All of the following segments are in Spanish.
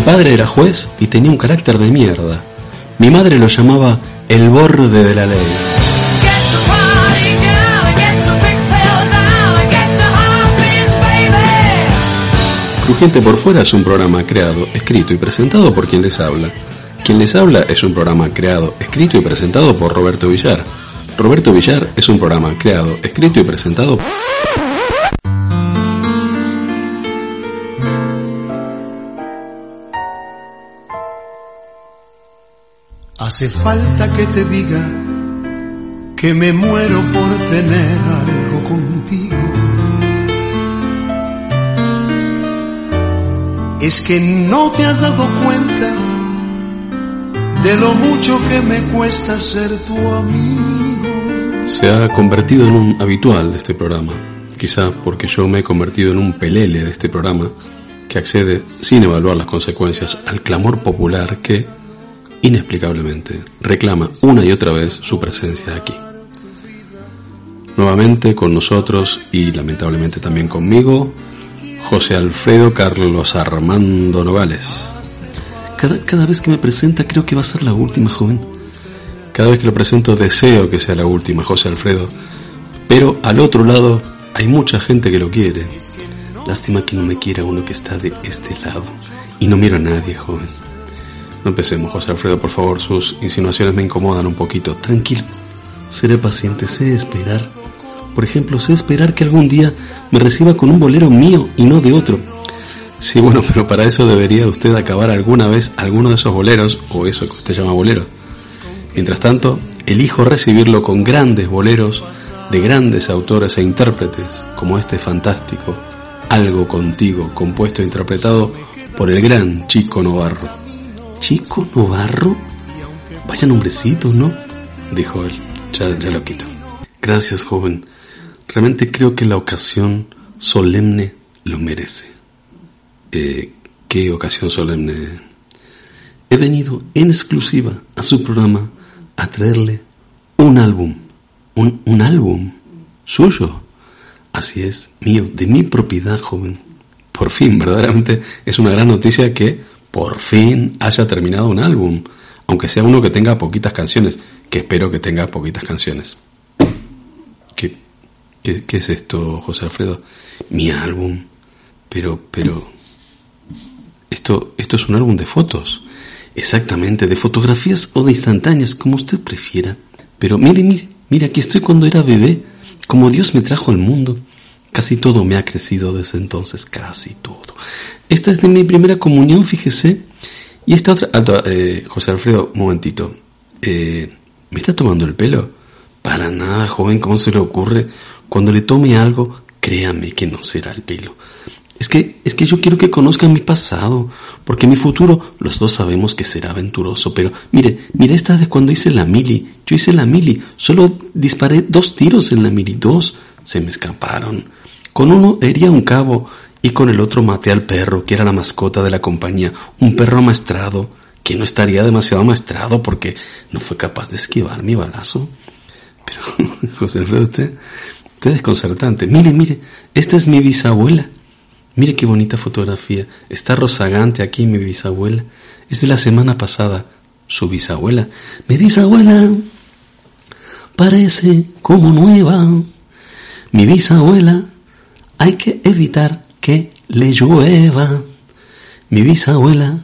Mi padre era juez y tenía un carácter de mierda. Mi madre lo llamaba el borde de la ley. Crujiente por fuera es un programa creado, escrito y presentado por quien les habla. Quien les habla es un programa creado, escrito y presentado por Roberto Villar. Roberto Villar es un programa creado, escrito y presentado por... Hace falta que te diga que me muero por tener algo contigo. Es que no te has dado cuenta de lo mucho que me cuesta ser tu amigo. Se ha convertido en un habitual de este programa, quizá porque yo me he convertido en un pelele de este programa que accede sin evaluar las consecuencias al clamor popular que inexplicablemente, reclama una y otra vez su presencia aquí. Nuevamente con nosotros y lamentablemente también conmigo, José Alfredo Carlos Armando Nogales. Cada, cada vez que me presenta creo que va a ser la última, joven. Cada vez que lo presento deseo que sea la última, José Alfredo. Pero al otro lado hay mucha gente que lo quiere. Lástima que no me quiera uno que está de este lado. Y no miro a nadie, joven. No empecemos, José Alfredo, por favor. Sus insinuaciones me incomodan un poquito. Tranquilo. Seré paciente, sé esperar. Por ejemplo, sé esperar que algún día me reciba con un bolero mío y no de otro. Sí, bueno, pero para eso debería usted acabar alguna vez alguno de esos boleros, o eso que usted llama bolero. Mientras tanto, elijo recibirlo con grandes boleros de grandes autores e intérpretes, como este fantástico Algo contigo, compuesto e interpretado por el gran Chico Novarro. Chico Novarro. Vaya nombrecito, ¿no? Dijo él. Ya, ya lo quito. Gracias, joven. Realmente creo que la ocasión solemne lo merece. Eh, ¿Qué ocasión solemne? He venido en exclusiva a su programa a traerle un álbum. Un, un álbum suyo. Así es, mío, de mi propiedad, joven. Por fin, verdaderamente es una gran noticia que por fin haya terminado un álbum, aunque sea uno que tenga poquitas canciones, que espero que tenga poquitas canciones. ¿Qué, es esto, José Alfredo? Mi álbum. Pero, pero... Esto, esto es un álbum de fotos. Exactamente, de fotografías o de instantáneas, como usted prefiera. Pero mire, mire, mire, aquí estoy cuando era bebé, como Dios me trajo al mundo. Casi todo me ha crecido desde entonces, casi todo. Esta es de mi primera comunión, fíjese. Y esta otra... Eh, José Alfredo, un momentito. Eh, ¿Me está tomando el pelo? Para nada, joven, ¿cómo se le ocurre? Cuando le tome algo, créame que no será el pelo. Es que, es que yo quiero que conozcan mi pasado, porque mi futuro, los dos sabemos que será aventuroso, pero mire, mire esta de cuando hice la mili. Yo hice la mili, solo disparé dos tiros en la mili, dos se me escaparon. Con uno hería un cabo y con el otro maté al perro, que era la mascota de la compañía, un perro amaestrado, que no estaría demasiado amaestrado porque no fue capaz de esquivar mi balazo. Pero, José Alfredo, usted, usted es desconcertante. Mire, mire, esta es mi bisabuela. Mire qué bonita fotografía. Está rozagante aquí mi bisabuela. Es de la semana pasada. Su bisabuela. Mi bisabuela parece como nueva. Mi bisabuela hay que evitar que le llueva. Mi bisabuela,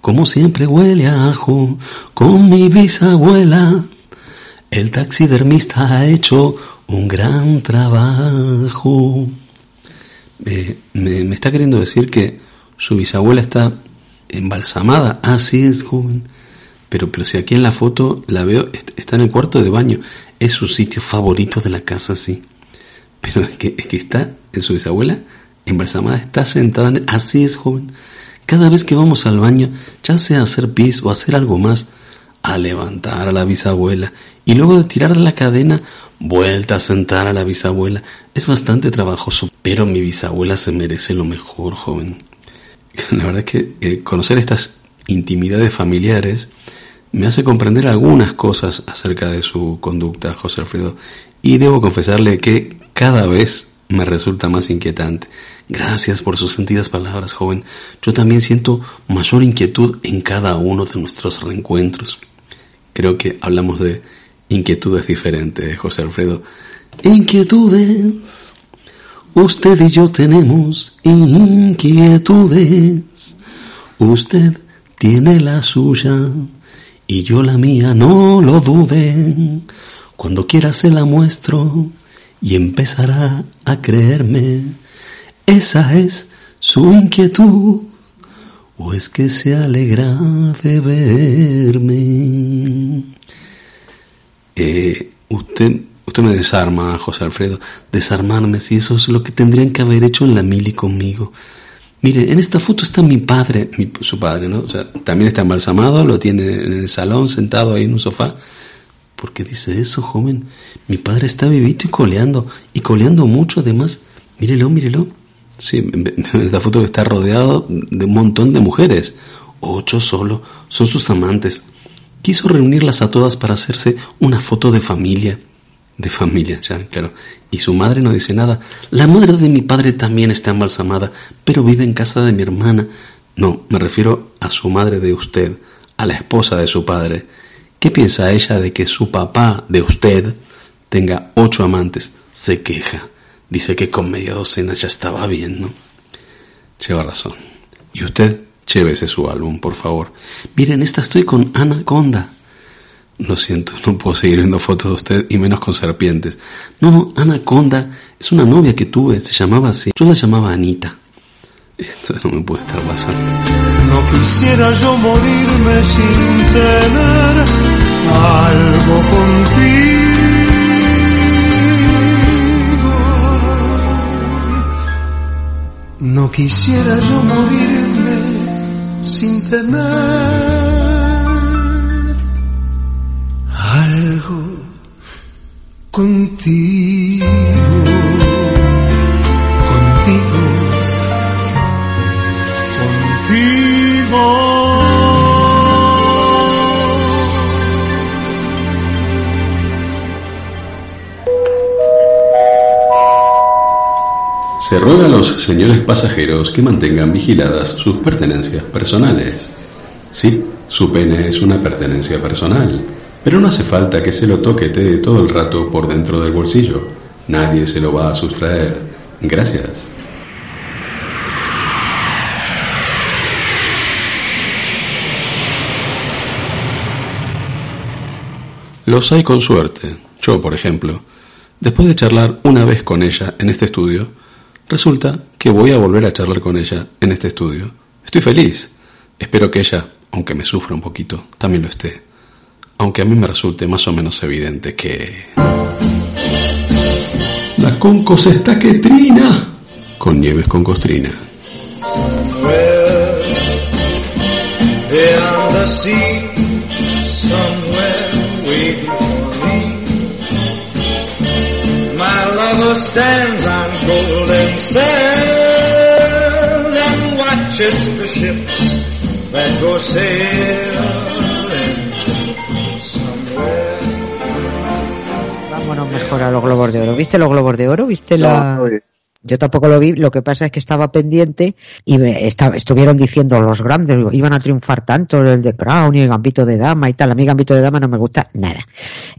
como siempre huele a ajo, con mi bisabuela. El taxidermista ha hecho un gran trabajo. me, está queriendo decir que su bisabuela está embalsamada. Así es, joven. Pero, pero si aquí en la foto la veo, está en el cuarto de baño. Es su sitio favorito de la casa, sí. Pero es que, es que está en su bisabuela embalsamada, está sentada. En... Así es, joven. Cada vez que vamos al baño, ya sea hacer pis o hacer algo más, a levantar a la bisabuela y luego de tirar de la cadena, vuelta a sentar a la bisabuela. Es bastante trabajoso, pero mi bisabuela se merece lo mejor, joven. La verdad es que eh, conocer estas intimidades familiares me hace comprender algunas cosas acerca de su conducta, José Alfredo, y debo confesarle que cada vez me resulta más inquietante. Gracias por sus sentidas palabras, joven. Yo también siento mayor inquietud en cada uno de nuestros reencuentros. Creo que hablamos de inquietudes diferentes, José Alfredo. Inquietudes. Usted y yo tenemos inquietudes. Usted tiene la suya y yo la mía, no lo duden. Cuando quiera se la muestro y empezará a creerme. Esa es su inquietud. ¿O es que se alegra de verme? Eh, usted, usted me desarma, José Alfredo. Desarmarme, si eso es lo que tendrían que haber hecho en la mili conmigo. Mire, en esta foto está mi padre, su padre, ¿no? O sea, también está embalsamado, lo tiene en el salón, sentado ahí en un sofá. ¿Por qué dice eso, joven? Mi padre está vivito y coleando, y coleando mucho además. Mírelo, mírelo. Sí, esta foto está rodeado de un montón de mujeres. Ocho solo, son sus amantes. Quiso reunirlas a todas para hacerse una foto de familia. De familia, ya, claro. Y su madre no dice nada. La madre de mi padre también está embalsamada, pero vive en casa de mi hermana. No, me refiero a su madre de usted, a la esposa de su padre. ¿Qué piensa ella de que su papá de usted tenga ocho amantes? Se queja. Dice que con media docena ya estaba bien, ¿no? Lleva razón. Y usted, llévese su álbum, por favor. Miren, esta estoy con Anaconda. Lo siento, no puedo seguir viendo fotos de usted y menos con serpientes. No, Anaconda es una novia que tuve, se llamaba así. Yo la llamaba Anita. Esto no me puede estar pasando. No quisiera yo morirme sin tener algo contigo. No quisiera yo morirme sin tener algo contigo. Contigo. Se ruega a los señores pasajeros que mantengan vigiladas sus pertenencias personales. Sí, su pene es una pertenencia personal, pero no hace falta que se lo toquete todo el rato por dentro del bolsillo. Nadie se lo va a sustraer. Gracias. Los hay con suerte. Yo, por ejemplo, después de charlar una vez con ella en este estudio, resulta que voy a volver a charlar con ella en este estudio. Estoy feliz. Espero que ella, aunque me sufra un poquito, también lo esté. Aunque a mí me resulte más o menos evidente que... La concos está que trina. Con nieves con costrina. On golden sands and watches the ships that go sailing somewhere. Vámonos mejor a los globos de oro. ¿Viste los globos de oro? ¿Viste la...? No, yo tampoco lo vi, lo que pasa es que estaba pendiente y me estuvieron diciendo los grandes iban a triunfar tanto el de Crown y el Gambito de Dama y tal. A mí Gambito de Dama no me gusta nada.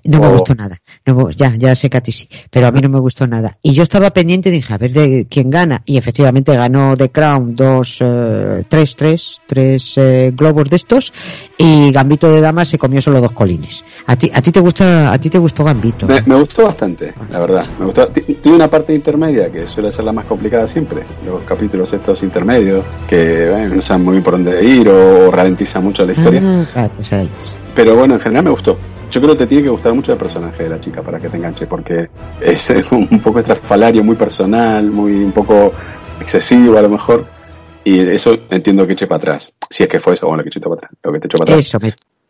No me oh. gustó nada. No, ya, ya sé que a ti sí, pero a mí no me gustó nada. Y yo estaba pendiente y dije, a ver de quién gana. Y efectivamente ganó The Crown dos, eh, tres, tres, tres eh, globos de estos y Gambito de Dama se comió solo dos colines. ¿A ti, a ti te gusta, a ti te gustó Gambito? Me, gustó bastante, la verdad. Me gustó. Tiene una parte intermedia que suele ser la más complicada siempre. Los capítulos estos intermedios que no saben muy bien por dónde ir o ralentiza mucho la historia. Ah, pues Pero bueno, en general me gustó. Yo creo que te tiene que gustar mucho el personaje de la chica para que te enganche, porque es un poco estrafalario, muy personal, muy un poco excesivo a lo mejor. Y eso entiendo que eche para atrás. Si es que fue eso, bueno, que eche para atrás. Lo que te echó para atrás. Eso,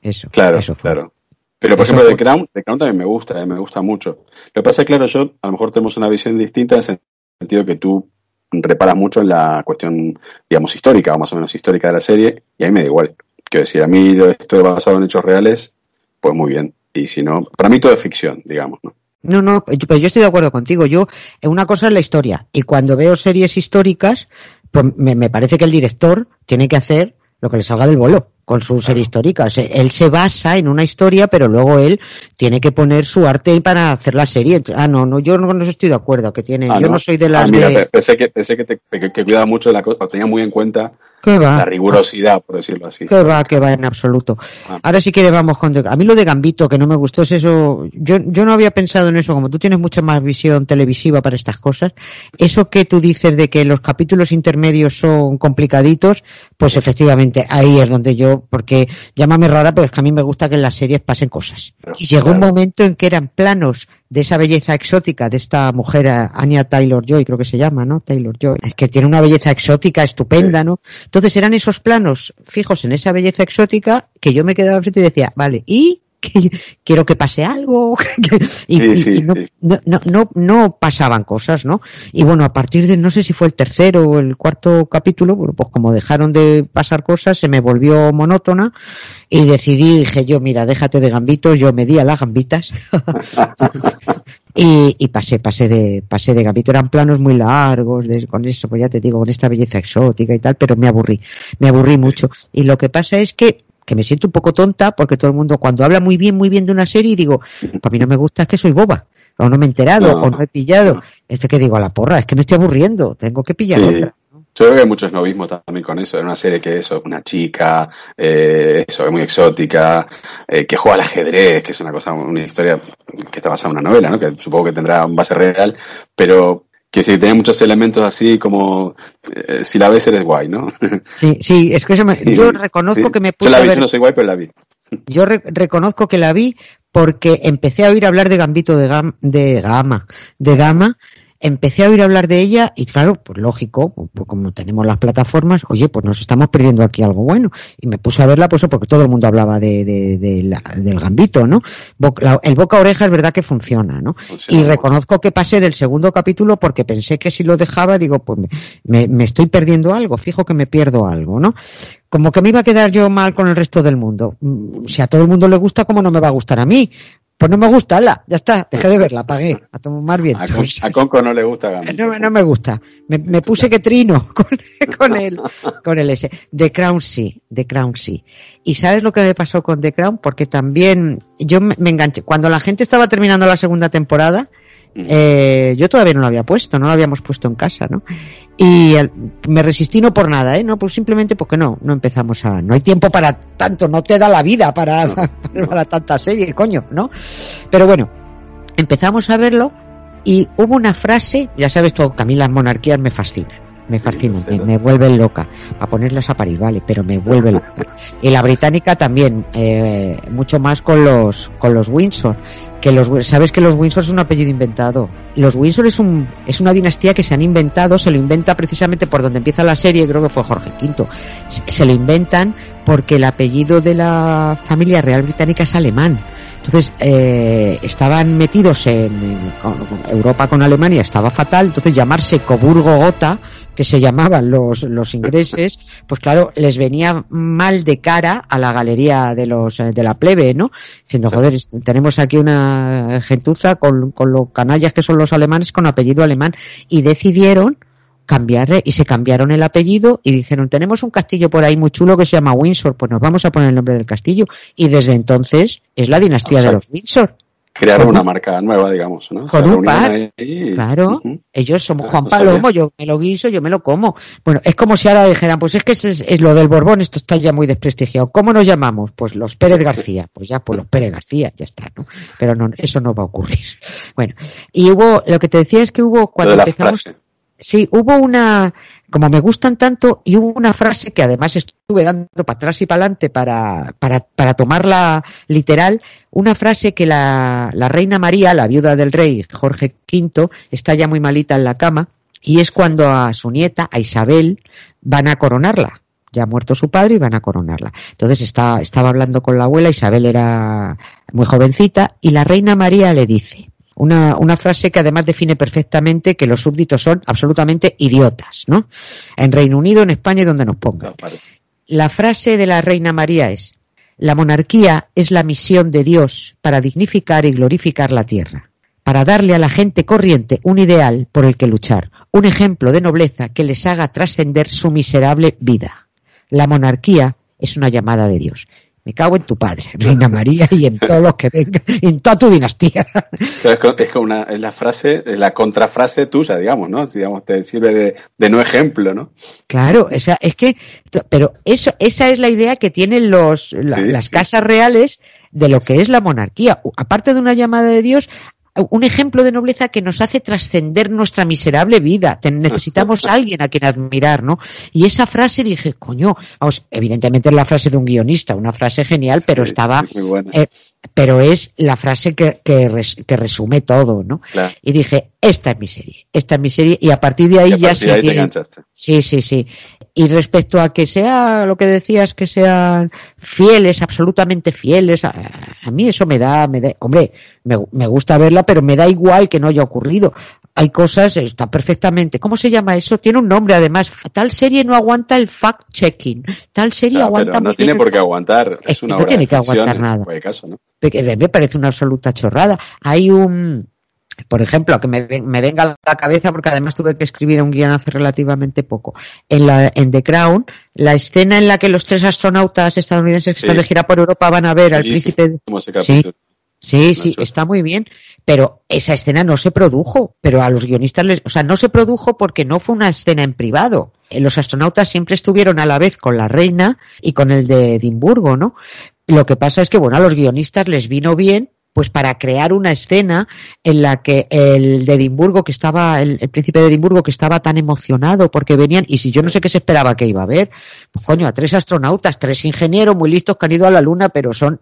eso. Claro, claro. Pero por ejemplo, The Crown, The Crown también me gusta, eh, me gusta mucho. Lo que pasa es claro, yo a lo mejor tenemos una visión distinta en el sentido que tú reparas mucho en la cuestión, digamos, histórica o más o menos histórica de la serie, y a mí me da igual. Quiero decir, a mí esto basado en hechos reales, pues muy bien. Y si no, para mí todo es ficción, digamos, ¿no? No, no, pero yo estoy de acuerdo contigo. Yo, una cosa es la historia. Y cuando veo series históricas, pues me, me parece que el director tiene que hacer lo que le salga del vuelo con su serie histórica. Él se basa en una historia, pero luego él tiene que poner su arte para hacer la serie. Ah, no, no, yo no, estoy de acuerdo. Que tiene, ah, yo no. soy de las. Ah, mira, pensé que, pensé que, te, que, cuidaba mucho de la cosa, tenía muy en cuenta la rigurosidad, por decirlo así. Que va, que va en absoluto. Ah. Ahora sí que vamos con... A mí lo de Gambito, que no me gustó, es eso... Yo, yo no había pensado en eso, como tú tienes mucha más visión televisiva para estas cosas. Eso que tú dices de que los capítulos intermedios son complicaditos, pues efectivamente ahí es donde yo... Porque llámame rara, pero es que a mí me gusta que en las series pasen cosas. y llegó un momento en que eran planos de esa belleza exótica de esta mujer, Anya Taylor Joy, creo que se llama, ¿no? Taylor Joy, es que tiene una belleza exótica estupenda, ¿no? Entonces eran esos planos fijos en esa belleza exótica que yo me quedaba frente y decía, vale, ¿y quiero que pase algo y, no, no, no, no, pasaban cosas, ¿no? Y bueno, a partir de, no sé si fue el tercero o el cuarto capítulo, bueno, pues como dejaron de pasar cosas, se me volvió monótona y decidí, dije yo, mira, déjate de gambitos, yo me di a las gambitas y, y, pasé, pasé de, pasé de gambito, eran planos muy largos, con eso, pues ya te digo, con esta belleza exótica y tal, pero me aburrí, me aburrí mucho. Y lo que pasa es que que me siento un poco tonta porque todo el mundo cuando habla muy bien, muy bien de una serie, digo, para mí no me gusta, es que soy boba, o no me he enterado, o no he pillado. Este que digo a la porra, es que me estoy aburriendo, tengo que pillar otra. Yo creo que hay mucho esnovismo también con eso. Es una serie que es una chica, eh, eso, es muy exótica, eh, que juega al ajedrez, que es una cosa, una historia que está basada en una novela, ¿no? Que supongo que tendrá un base real, pero que sí, tenía muchos elementos así como eh, si la ves eres guay, ¿no? Sí, sí, es que eso me, yo reconozco que me puse Yo la vi, yo no soy guay, pero la vi. Yo reconozco que la vi porque empecé a oír hablar de Gambito de, Gam de Gama, de Dama, empecé a oír hablar de ella y claro, pues lógico, pues como tenemos las plataformas, oye, pues nos estamos perdiendo aquí algo bueno. Y me puse a verla pues porque todo el mundo hablaba de, del gambito, ¿no? el boca oreja es verdad que funciona, ¿no? y reconozco que pasé del segundo capítulo porque pensé que si lo dejaba, digo, pues me, me estoy perdiendo algo, fijo que me pierdo algo, ¿no? como que me iba a quedar yo mal con el resto del mundo. Mm, si a todo el mundo le gusta, ¿cómo no me va a gustar a mí? Pues no me gusta, la, ya está, dejé de verla, apagué, a tomar bien. A, Conco no le gusta No, no me gusta. Me, puse que trino con, con, el, con el S. The Crown sí, The Crown sí. ¿Y sabes lo que me pasó con The Crown? Porque también yo me, me enganché. Cuando la gente estaba terminando la segunda temporada, eh, yo todavía no lo había puesto, no lo habíamos puesto en casa, ¿no? Y me resistí no por nada, ¿eh? No, pues simplemente porque no, no empezamos a... No hay tiempo para tanto, no te da la vida para, para, tanta serie, coño, ¿no? Pero bueno, empezamos a verlo y hubo una frase, ya sabes tú, que a mí las monarquías me fascinan me fascina, me, me, vuelven loca. A ponerlas a París, vale, pero me vuelve loca. Y la británica también, eh, mucho más con los, con los Windsor. Que los, sabes que los Windsor es un apellido inventado. Los Windsor es un, es una dinastía que se han inventado, se lo inventa precisamente por donde empieza la serie, creo que fue Jorge V. Se, lo inventan porque el apellido de la familia real británica es alemán. Entonces, eh, estaban metidos en, Europa con Alemania, estaba fatal, entonces llamarse Coburgo-Gotha que se llamaban los, los ingleses, pues claro, les venía mal de cara a la galería de los eh, de la plebe, ¿no? Diciendo, joder, tenemos aquí una gentuza con, con los canallas que son los alemanes con apellido alemán y decidieron cambiar y se cambiaron el apellido y dijeron tenemos un castillo por ahí muy chulo que se llama Windsor pues nos vamos a poner el nombre del castillo y desde entonces es la dinastía de los Windsor crearon una marca nueva, digamos, ¿no? Con un par. Claro. Ellos somos Juan Palomo, yo me lo guiso, yo me lo como. Bueno, es como si ahora dijeran, pues es que es, lo del Borbón, esto está ya muy desprestigiado. ¿Cómo nos llamamos? Pues los Pérez García. Pues ya, pues los Pérez García, ya está, ¿no? Pero no, eso no va a ocurrir. Bueno, y hubo, lo que te decía es que hubo, cuando empezamos... Sí, hubo una, como me gustan tanto, y hubo una frase que además estuve dando para atrás y para adelante para, para, para tomarla literal, una frase que la, la reina María, la viuda del rey Jorge V, está ya muy malita en la cama, y es cuando a su nieta, a Isabel, van a coronarla. Ya ha muerto su padre y van a coronarla. Entonces está, estaba hablando con la abuela, Isabel era muy jovencita, y la reina María le dice, una, una frase que además define perfectamente que los súbditos son absolutamente idiotas, ¿no? En Reino Unido, en España y donde nos pongan. La frase de la Reina María es, la monarquía es la misión de Dios para dignificar y glorificar la tierra. para darle a la gente corriente un ideal por el que luchar, un ejemplo de nobleza que les haga trascender su miserable vida. La monarquía es una llamada de Dios me cago en tu padre, Reina María, y en todos los que vengan, en toda tu dinastía. es como una, es la frase, la contrafrase tuya, digamos, ¿no? Digamos, te sirve de, no ejemplo, ¿no? Claro, o sea, es que, pero eso, esa es la idea que tienen los, las casas reales de lo que es la monarquía. Aparte de una llamada de Dios, un ejemplo de nobleza que nos hace trascender nuestra miserable vida. Necesitamos a alguien a quien admirar, ¿no? Y esa frase dije, coño, vamos, evidentemente es la frase de un guionista, una frase genial, pero estaba, eh, pero es la frase que, que, resume todo, ¿no? Y dije, esta es mi serie, esta es mi serie, y a partir de ahí ya sí Sí, sí, sí. Y respecto a que sea lo que decías, que sean fieles, absolutamente fieles, a, mí eso me da, me da, hombre, me, me, gusta verla, pero me da igual que no haya ocurrido. Hay cosas, está perfectamente. ¿Cómo se llama eso? Tiene un nombre además. Tal serie no aguanta el fact-checking. Tal serie aguanta. no tiene por qué aguantar. Es, una no tiene que aguantar nada. Caso, ¿no? Me parece una absoluta chorrada. Hay un, por ejemplo, que me, venga a la cabeza, porque además tuve que escribir un guion hace relativamente poco. En, la, en The Crown, la escena en la que los tres astronautas estadounidenses que están de gira por Europa van a ver al príncipe. Sí, sí, sí, está muy bien. Pero esa escena no se produjo. Pero a los guionistas les. O sea, no se produjo porque no fue una escena en privado. Eh, los astronautas siempre estuvieron a la vez con la reina y con el de Edimburgo, ¿no? Lo que pasa es que, bueno, a los guionistas les vino bien pues para crear una escena en la que el de Edimburgo que estaba, el, príncipe de Edimburgo que estaba tan emocionado porque venían, y si yo no sé qué se esperaba que iba a haber, pues coño, a tres astronautas, tres ingenieros muy listos que han ido a la luna, pero son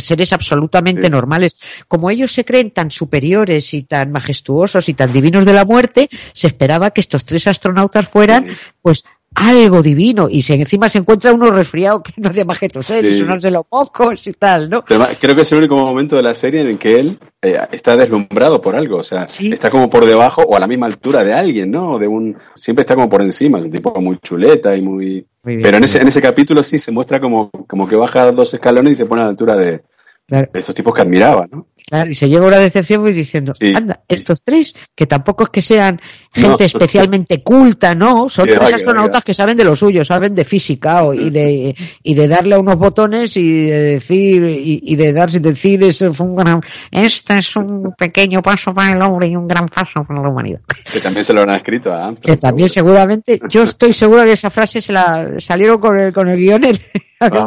seres absolutamente normales. Como ellos se creen tan superiores y tan majestuosos y tan divinos de la muerte, se esperaba que estos tres astronautas fueran, pues, algo divino y si encima se encuentra uno resfriado que no hace más que toser y sonarse los mocos y tal, ¿no? creo que es el único momento de la serie en el que él eh, está deslumbrado por algo, o sea, está como por debajo o a la misma altura de alguien, ¿no? De un siempre está como por encima, un tipo muy chuleta y muy, pero en ese en ese capítulo sí se muestra como como que baja dos escalones y se pone a la altura de, de estos tipos que admiraba, ¿no? Claro, y se lleva una decepción y diciendo, anda, estos tres, que tampoco es que sean gente especialmente culta, ¿no? Son tres astronautas que saben de lo suyo, saben de física y de, y de darle a unos botones y de decir, y, de dar, decir, eso fue un gran, este es un pequeño paso para el hombre y un gran paso para la humanidad. Que también se lo han escrito a Que también seguramente, yo estoy seguro que esa frase se la salieron con el, con el guion, el,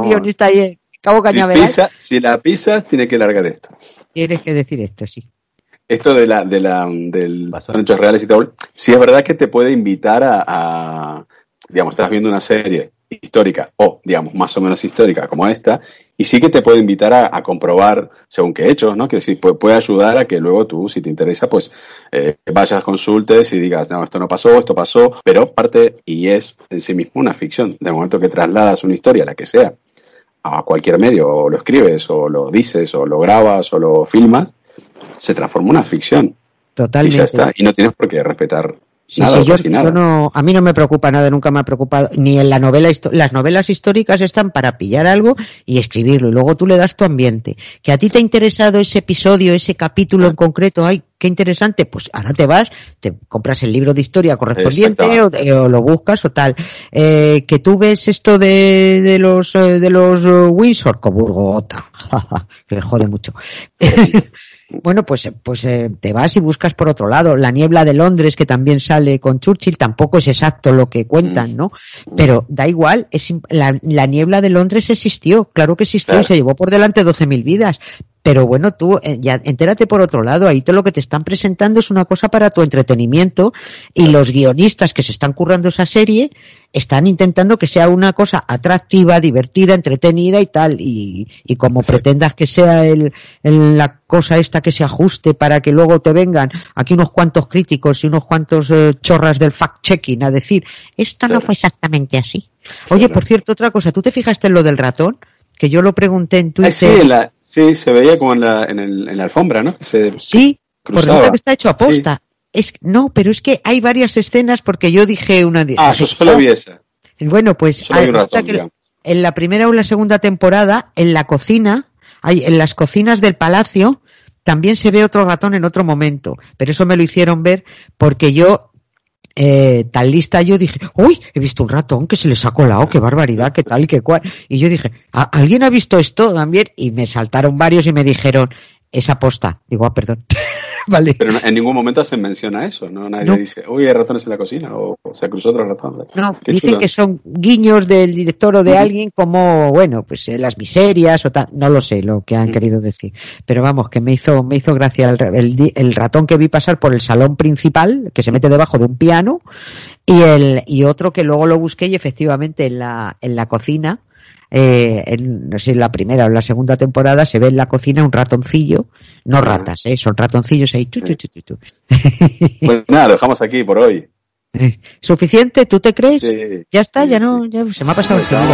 guionista ahí, Cabo Cañaveral. Si, la pisas, tiene que largar esto. Tienes que decir esto, sí. Esto de la, de la, del basado en hechos reales y tal, sí es verdad que te puede invitar a, digamos, estás viendo una serie histórica o, digamos, más o menos histórica como esta, y sí que te puede invitar a, comprobar según qué hechos, ¿no? Que decir, puede, puede, ayudar a que luego tú, si te interesa, pues eh, vayas, consultes y digas, no, esto no pasó, esto pasó, pero parte y es en sí mismo una ficción. De momento que trasladas una historia, la que sea, a cualquier medio, o lo escribes, o lo dices, o lo grabas, o lo filmas, se transforma en una ficción. Totalmente. Y ya está. Y no tienes por qué respetar Sí, sí, yo, no, a mí no me preocupa nada, nunca me ha preocupado, ni en la novela, las novelas históricas están para pillar algo y escribirlo, y luego tú le das tu ambiente. Que a ti te ha interesado ese episodio, ese capítulo en concreto, ay, qué interesante, pues ahora te vas, te compras el libro de historia correspondiente o, lo buscas o tal. Eh, que tú ves esto de, de los, eh, de los uh, Windsor, Coburgota, que le jode mucho. Bueno, pues, pues eh, te vas y buscas por otro lado. La niebla de Londres, que también sale con Churchill, tampoco es exacto lo que cuentan, ¿no? Pero da igual, es, la, la niebla de Londres existió, claro que existió y se llevó por delante 12.000 vidas. Pero bueno, tú eh, ya entérate por otro lado, ahí todo lo que te están presentando es una cosa para tu entretenimiento y los guionistas que se están currando esa serie están intentando que sea una cosa atractiva, divertida, entretenida y tal. Y, y como pretendas que sea el, la cosa esta que se ajuste para que luego te vengan aquí unos cuantos críticos y unos cuantos eh, chorras del fact-checking a decir, esto no fue exactamente así. Oye, por cierto, otra cosa, ¿tú te fijaste en lo del ratón? Que yo lo pregunté en Twitter. sí, la, Sí, se veía como en la, en el, en la alfombra, ¿no? sí, por que está hecho a posta. Es, no, pero es que hay varias escenas porque yo dije una... Ah, yo solo vi esa. Bueno, pues en la primera o la segunda temporada, en la cocina, hay, en las cocinas del palacio, también se ve otro ratón en otro momento, pero eso me lo hicieron ver porque yo eh, tan lista yo dije, uy, he visto un ratón que se les ha colado, qué barbaridad, qué tal qué cual. Y yo dije, ¿alguien ha visto esto también? Y me saltaron varios y me dijeron, esa posta. Digo, ah, perdón. vale. Pero en ningún momento se menciona eso, ¿no? Nadie dice, uy, hay ratones en la cocina o, se cruzó otro ratón. No, dicen que son guiños del director o de alguien como, bueno, pues eh, las miserias o tal. No lo sé lo que han querido decir. Pero vamos, que me hizo, me hizo gracia el, el, ratón que vi pasar por el salón principal, que se mete debajo de un piano, y el, y otro que luego lo busqué y efectivamente en la, en la cocina, eh, en, no sé, en la primera o en la segunda temporada se ve en la cocina un ratoncillo, no ratas, ¿eh? son ratoncillos ahí. Chu, Pues nada, lo dejamos aquí por hoy. Eh, ¿Suficiente? ¿Tú te crees? ya está, ya no, ya se me ha pasado el pues tiempo.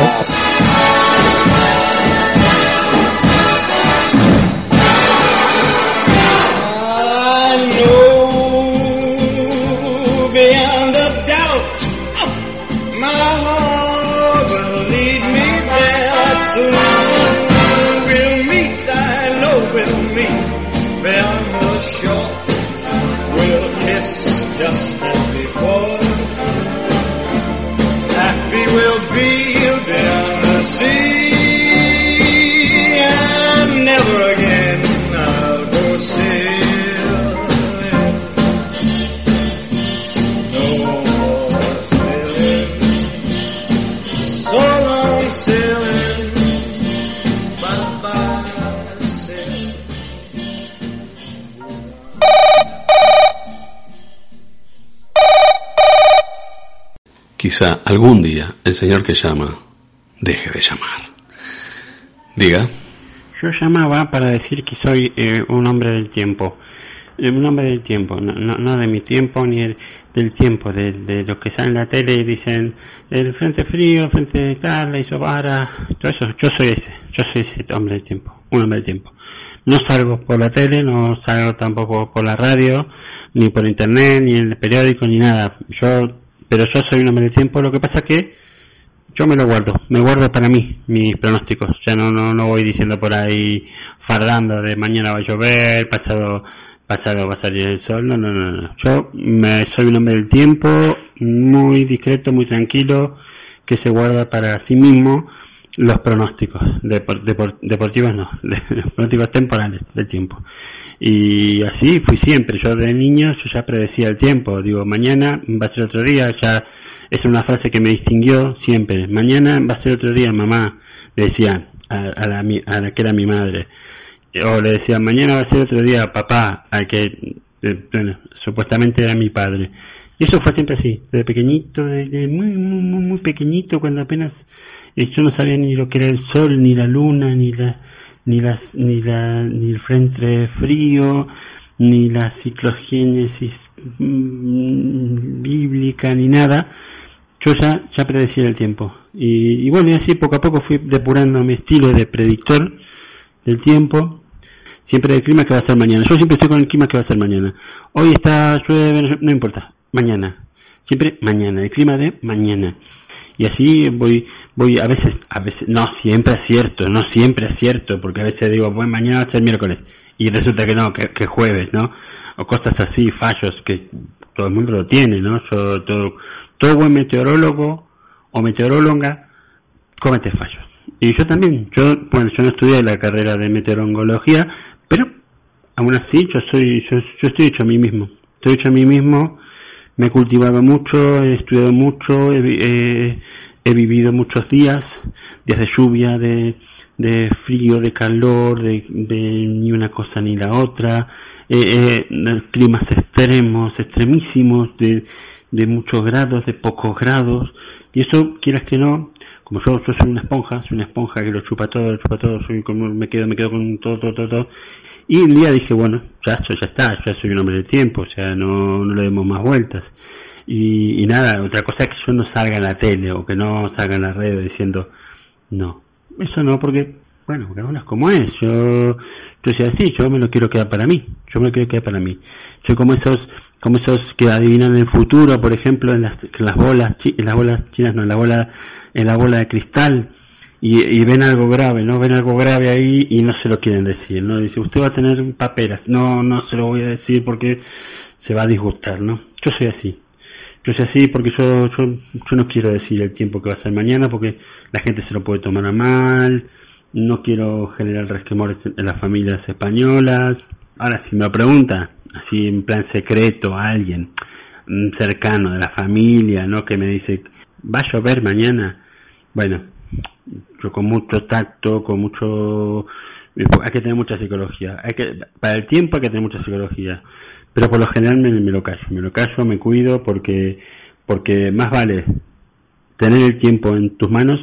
Quizá algún día el Señor que llama deje de llamar. Diga. Yo llamaba para decir que soy eh, un hombre del tiempo. Eh, un hombre del tiempo, no, no, de mi tiempo ni del tiempo, de, los que salen en la tele y dicen el frente frío, el frente de tal, la isobara, todo eso. Yo soy ese, yo soy ese hombre del tiempo, un hombre del tiempo. No salgo por la tele, no salgo tampoco por la radio, ni por internet, ni en el periódico, ni nada. Yo pero yo soy un hombre de tiempo, lo que pasa que yo me lo guardo, me guardo para mí mis pronósticos, o sea, no, no, no voy diciendo por ahí fardando de mañana va a llover, pasado, pasado va a salir el sol, no, no, no, no. yo me, soy un hombre del tiempo, muy discreto, muy tranquilo, que se guarda para sí mismo los pronósticos, deportivos no, los pronósticos temporales del tiempo. Y así fui siempre. Yo de niño yo ya predecía el tiempo. Digo, mañana va a ser otro día. Ya es una frase que me distinguió siempre. Mañana va a ser otro día, mamá. Le decía a, la, a la que era mi madre. O le decía, mañana va a ser otro día, papá, al que eh, bueno, supuestamente era mi padre. Y eso fue siempre así, desde pequeñito, desde muy, muy, muy pequeñito, cuando apenas yo no sabía ni lo que era el sol, ni la luna, ni la ni, las, ni, la, ni el frente frío, ni la ciclogénesis mm, bíblica, ni nada, yo ya, ya predecía el tiempo. Y, y, bueno, y así poco a poco fui depurando mi estilo de predictor del tiempo, siempre del clima que va a ser mañana. Yo siempre estoy con el clima que va a ser mañana. Hoy está llueve, no importa, mañana. Siempre mañana, el clima de mañana. Y así voy voy a veces, a veces, no siempre es cierto, no siempre es cierto, porque a veces digo, bueno, mañana va a ser miércoles, y resulta que no, que, que jueves, ¿no? O cosas así, fallos que todo el mundo lo tiene, ¿no? todo, todo buen meteorólogo o meteoróloga comete fallos. Y yo también, yo, bueno, yo no estudié la carrera de meteorología, pero aún así yo soy, yo, yo estoy hecho a mí mismo, estoy hecho a mí mismo, me he cultivado mucho, he estudiado mucho, he, he vivido muchos días, días de lluvia, de, de frío, de calor, de, ni una cosa ni la otra, eh, eh, climas extremos, extremísimos, de, de muchos grados, de pocos grados, y eso, quieras que no, como yo, yo soy una esponja, soy una esponja que lo chupa todo, lo chupa todo, soy como, me quedo, me quedo con todo, todo, todo, todo. Y un día dije, bueno, ya, ya está, ya soy un hombre de tiempo, o sea, no, no le demos más vueltas. Y, nada, otra cosa es que yo no salga en la tele o que no salga en la red diciendo, no, eso no, porque, bueno, cada uno es como es. Yo, yo soy así, yo me lo quiero quedar para mí, yo me lo quiero quedar para mí. Yo como esos, como esos que adivinan el futuro, por ejemplo, en las, las bolas, en las bolas chinas, no, en la bola, en la bola de cristal, y, ven algo grave, ¿no? Ven algo grave ahí y no se lo quieren decir, ¿no? Dice, usted va a tener paperas. No, no se lo voy a decir porque se va a disgustar, ¿no? Yo soy así. Yo soy así porque yo, yo, yo no quiero decir el tiempo que va a ser mañana porque la gente se lo puede tomar a mal. No quiero generar resquemores en las familias españolas. Ahora, si me pregunta, así en plan secreto a alguien cercano de la familia, ¿no? Que me dice, ¿va a llover mañana? Bueno, yo con mucho tacto, con mucho... Hay que tener mucha psicología. Hay que, para el tiempo hay que tener mucha psicología. Pero por lo general me, me lo callo. Me lo callo, me cuido porque, porque más vale tener el tiempo en tus manos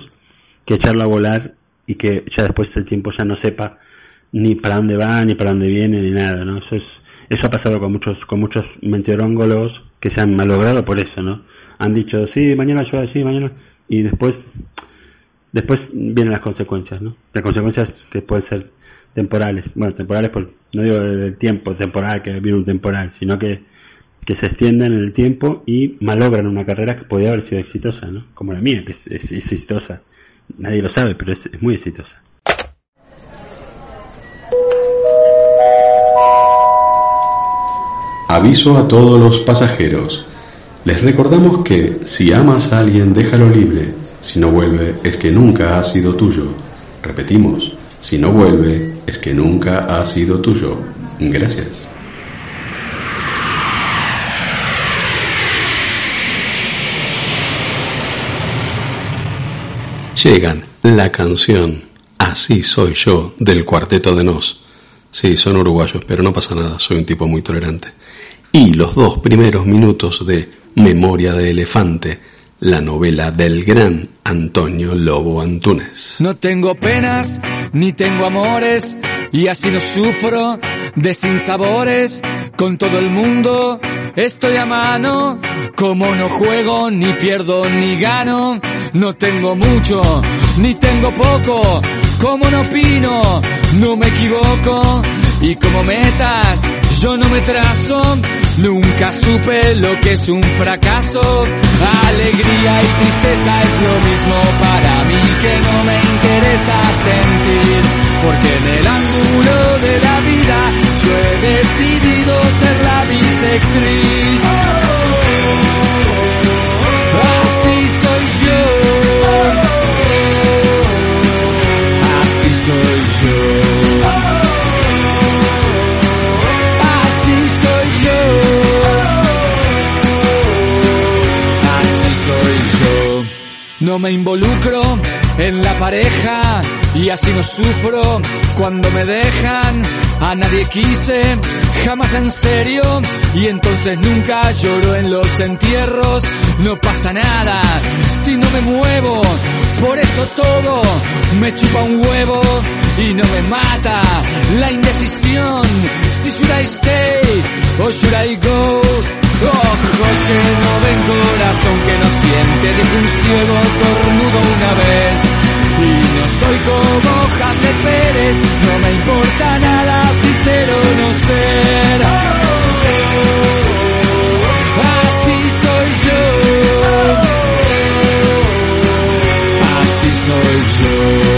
que echarlo a volar y que ya después el tiempo ya no sepa ni para dónde va, ni para dónde viene, ni nada, ¿no? Eso es, eso ha pasado con muchos, con muchos meteorólogos que se han malogrado por eso, ¿no? Han dicho, sí, mañana llueve, sí, mañana, y después Después vienen las consecuencias, ¿no? Las consecuencias que pueden ser temporales. Bueno, temporales, por, no digo del tiempo temporal, que viene un temporal, sino que, que se extienden en el tiempo y malogran una carrera que podría haber sido exitosa, ¿no? Como la mía, que es, exitosa. Nadie lo sabe, pero es muy exitosa. Aviso a todos los pasajeros. Les recordamos que si amas a alguien, déjalo libre si no vuelve, es que nunca ha sido tuyo. Repetimos, si no vuelve, es que nunca ha sido tuyo. Gracias. Llegan la canción Así soy yo del cuarteto de Nos. Sí, son uruguayos, pero no pasa nada, soy un tipo muy tolerante. Y los dos primeros minutos de Memoria de Elefante la novela del gran Antonio Lobo Antunes. No tengo penas ni tengo amores y así no sufro de sinsabores con todo el mundo. Estoy a mano, como no juego, ni pierdo ni gano. No tengo mucho, ni tengo poco, como no opino, no me equivoco. Y como metas, yo no me trazo, Nunca supe lo que es un fracaso. Alegría y tristeza es lo mismo para mí que no me interesa sentir. Porque en el ángulo de la vida yo he decidido ser la bisectriz. No me involucro en la pareja y así no sufro cuando me dejan. A nadie quise, jamás en serio, y entonces nunca lloro en los entierros. No pasa nada si no me muevo, por eso todo me chupa un huevo y no me mata la indecisión. Si should I stay o should I go? Ojos que no ven, corazón que no siente, dijo un ciego tornudo una vez. Y no soy como Hamlet Pérez, no me importa nada si ser o no ser. Así soy yo. Así soy yo.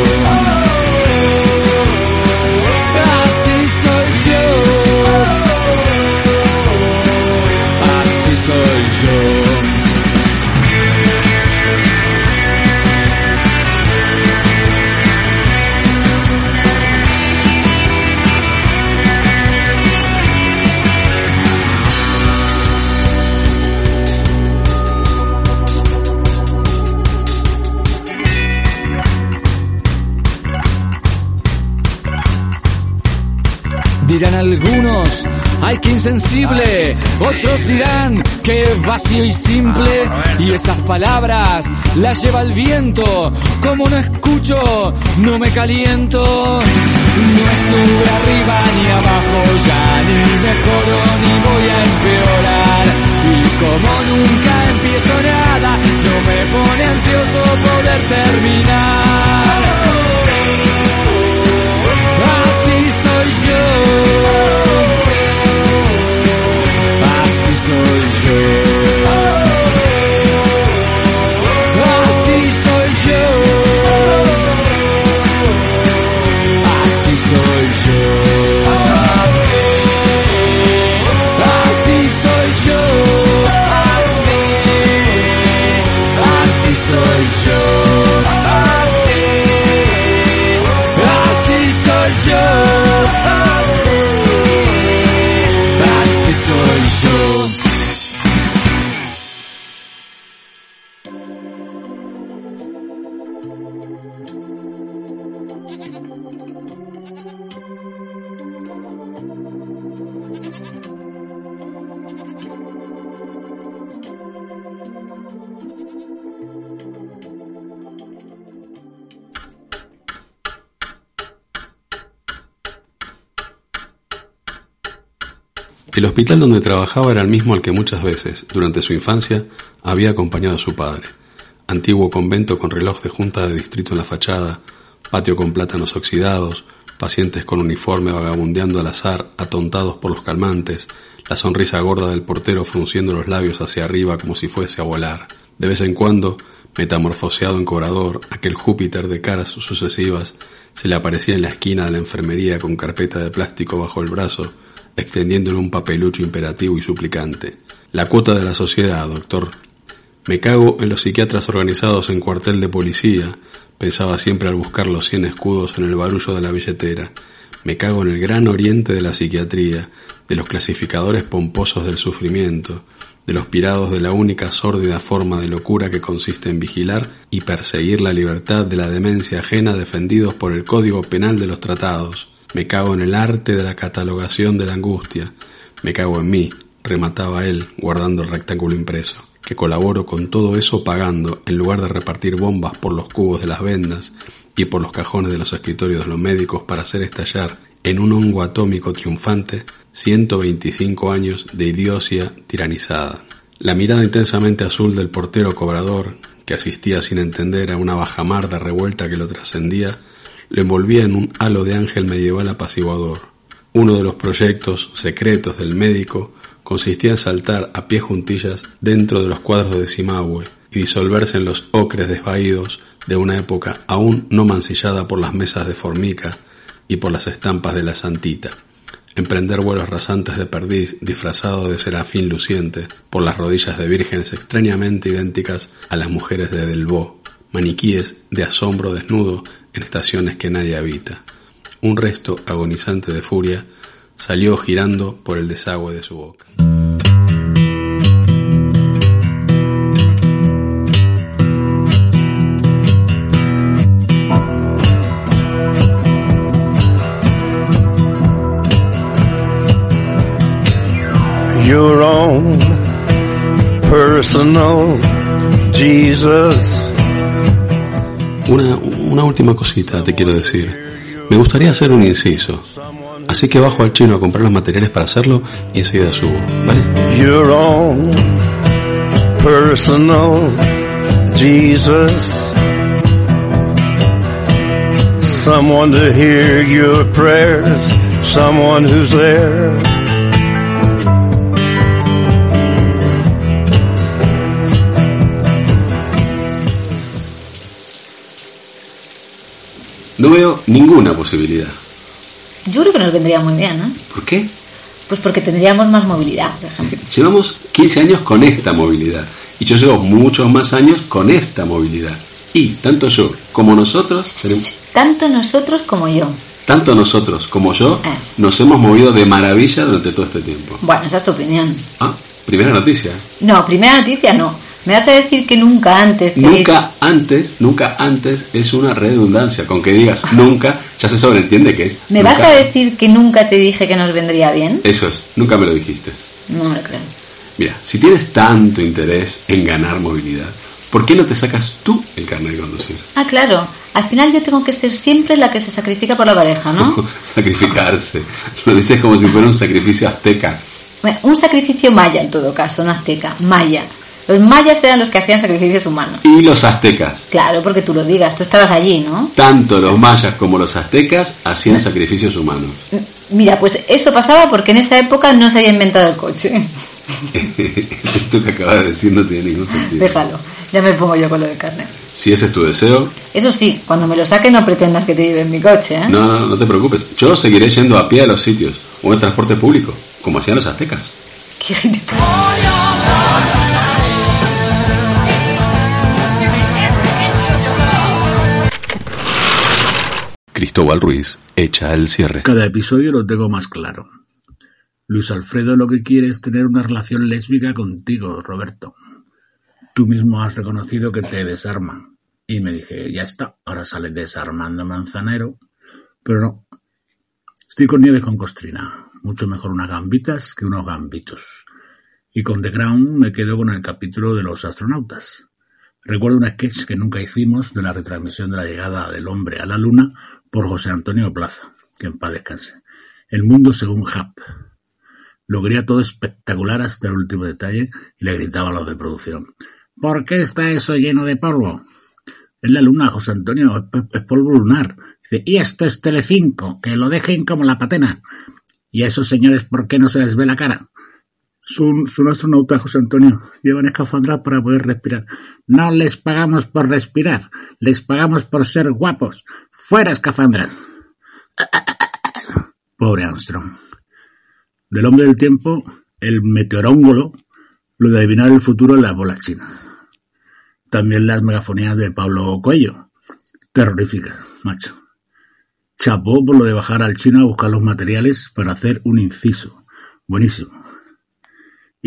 Dirán algunos, hay que insensible, otros dirán que vacío y simple, y esas palabras las lleva el viento, como no escucho, no me caliento, no estuve arriba ni abajo ya, ni mejoro ni voy a empeorar, y como nunca empiezo nada, no me pone ansioso poder terminar. Así soy yo. Así soy yo. El hospital donde trabajaba era el mismo al que muchas veces, durante su infancia, había acompañado a su padre. Antiguo convento con reloj de junta de distrito en la fachada, patio con plátanos oxidados, pacientes con uniforme vagabundeando al azar, atontados por los calmantes, la sonrisa gorda del portero frunciendo los labios hacia arriba como si fuese a volar. De vez en cuando, metamorfoseado en cobrador, aquel Júpiter de caras sucesivas se le aparecía en la esquina de la enfermería con carpeta de plástico bajo el brazo, extendiéndole un papelucho imperativo y suplicante. La cuota de la sociedad, doctor. Me cago en los psiquiatras organizados en cuartel de policía, pensaba siempre al buscar los cien escudos en el barullo de la billetera. Me cago en el gran oriente de la psiquiatría, de los clasificadores pomposos del sufrimiento, de los pirados de la única sórdida forma de locura que consiste en vigilar y perseguir la libertad de la demencia ajena defendidos por el Código Penal de los Tratados. Me cago en el arte de la catalogación de la angustia. Me cago en mí, remataba él, guardando el rectángulo impreso, que colaboro con todo eso pagando, en lugar de repartir bombas por los cubos de las vendas y por los cajones de los escritorios de los médicos para hacer estallar en un hongo atómico triunfante 125 años de idiocia tiranizada. La mirada intensamente azul del portero cobrador, que asistía sin entender a una bajamar de revuelta que lo trascendía, lo envolvía en un halo de ángel medieval apaciguador. Uno de los proyectos secretos del médico consistía en saltar a pie juntillas dentro de los cuadros de Simahue y disolverse en los ocres desvaídos de una época aún no mancillada por las mesas de formica y por las estampas de la santita. Emprender vuelos rasantes de perdiz disfrazado de serafín luciente por las rodillas de vírgenes extrañamente idénticas a las mujeres de Delvaux, maniquíes de asombro desnudo en estaciones que nadie habita. Un resto agonizante de furia salió girando por el desagüe de su boca. Your own personal Jesus. Una, una última cosita te quiero decir. Me gustaría hacer un inciso. Así que bajo al chino a comprar los materiales para hacerlo y enseguida subo, ¿vale? Someone who's there. No veo ninguna posibilidad. Yo creo que nos vendría muy bien, ¿no? ¿Por qué? Pues porque tendríamos más movilidad, por ejemplo. Llevamos 15 años con esta movilidad y yo llevo muchos más años con esta movilidad. Y tanto yo como nosotros tenemos... Tanto nosotros como yo. Tanto nosotros como yo Eh. nos hemos movido de maravilla durante todo este tiempo. Bueno, esa es tu opinión. Ah, primera noticia. No, primera noticia no. Me vas a decir que nunca antes... te Nunca antes, nunca antes es una redundancia. Con que digas nunca, ya se sobreentiende que es. ¿Me nunca. vas a decir que nunca te dije que nos vendría bien? Eso es, nunca me lo dijiste. No me lo creo. Mira, si tienes tanto interés en ganar movilidad, ¿por qué no te sacas tú el carnet de conducir? Ah, claro. Al final yo tengo que ser siempre la que se sacrifica por la pareja, ¿no? Sacrificarse. Lo dices como si fuera un sacrificio azteca. Bueno, un sacrificio maya en todo caso, no azteca, maya. Los mayas eran los que hacían sacrificios humanos. Y los aztecas. Claro, porque tú lo digas, tú estabas allí, ¿no? Tanto los mayas como los aztecas hacían sacrificios humanos. Mira, pues eso pasaba porque en esa época no se había inventado el coche. Esto que acabas de decir no tiene ningún sentido. Déjalo, ya me pongo yo con lo del carnet. Si ese es tu deseo, Eso sí, cuando me lo saque no pretendas que te lleve en mi coche, ¿eh? no, no, no te preocupes. Yo seguiré yendo a pie a los sitios o en transporte público, como hacían los aztecas. Qué Cristóbal Ruiz echa el cierre. Cada episodio lo tengo más claro. Luis Alfredo lo que quiere es tener una relación lésbica contigo, Roberto. Tú mismo has reconocido que te desarma. Y me dije, ya está, ahora sale desarmando Manzanero. Pero no. Estoy con Nieves con Costrina. Mucho mejor unas gambitas que unos gambitos. Y con The Ground me quedo con el capítulo de los astronautas. Recuerdo un sketch que nunca hicimos de la retransmisión de la llegada del hombre a la luna por José Antonio Plaza, que en paz descanse. El mundo según Hap. Lo quería todo espectacular hasta el último detalle y le gritaba a los de producción. ¿Por qué está eso lleno de polvo? Es la luna, José Antonio, es, polvo lunar. Dice, y esto es Telecinco, que lo dejen como la patena. Y a esos señores, ¿por qué no se les ve la cara? Son, son astronautas, José Antonio. Llevan escafandras para poder respirar. No les pagamos por respirar, les pagamos por ser guapos. ¡Fuera escafandras! Pobre Armstrong. Del hombre del tiempo, el meteoróngolo, lo de adivinar el futuro en la bola china. También las megafonías de Pablo Cuello. Terroríficas, macho. Chapó por lo de bajar al chino a buscar los materiales para hacer un inciso. Buenísimo.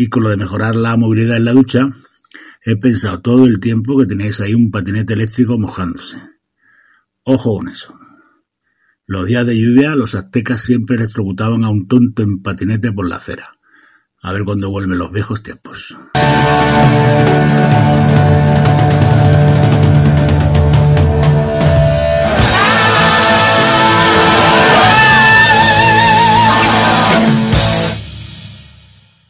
Y con lo de mejorar la movilidad en la ducha, he pensado todo el tiempo que tenéis ahí un patinete eléctrico mojándose. Ojo con eso. Los días de lluvia los aztecas siempre electrocutaban a un tonto en patinete por la acera. A ver cuándo vuelven los viejos tiempos.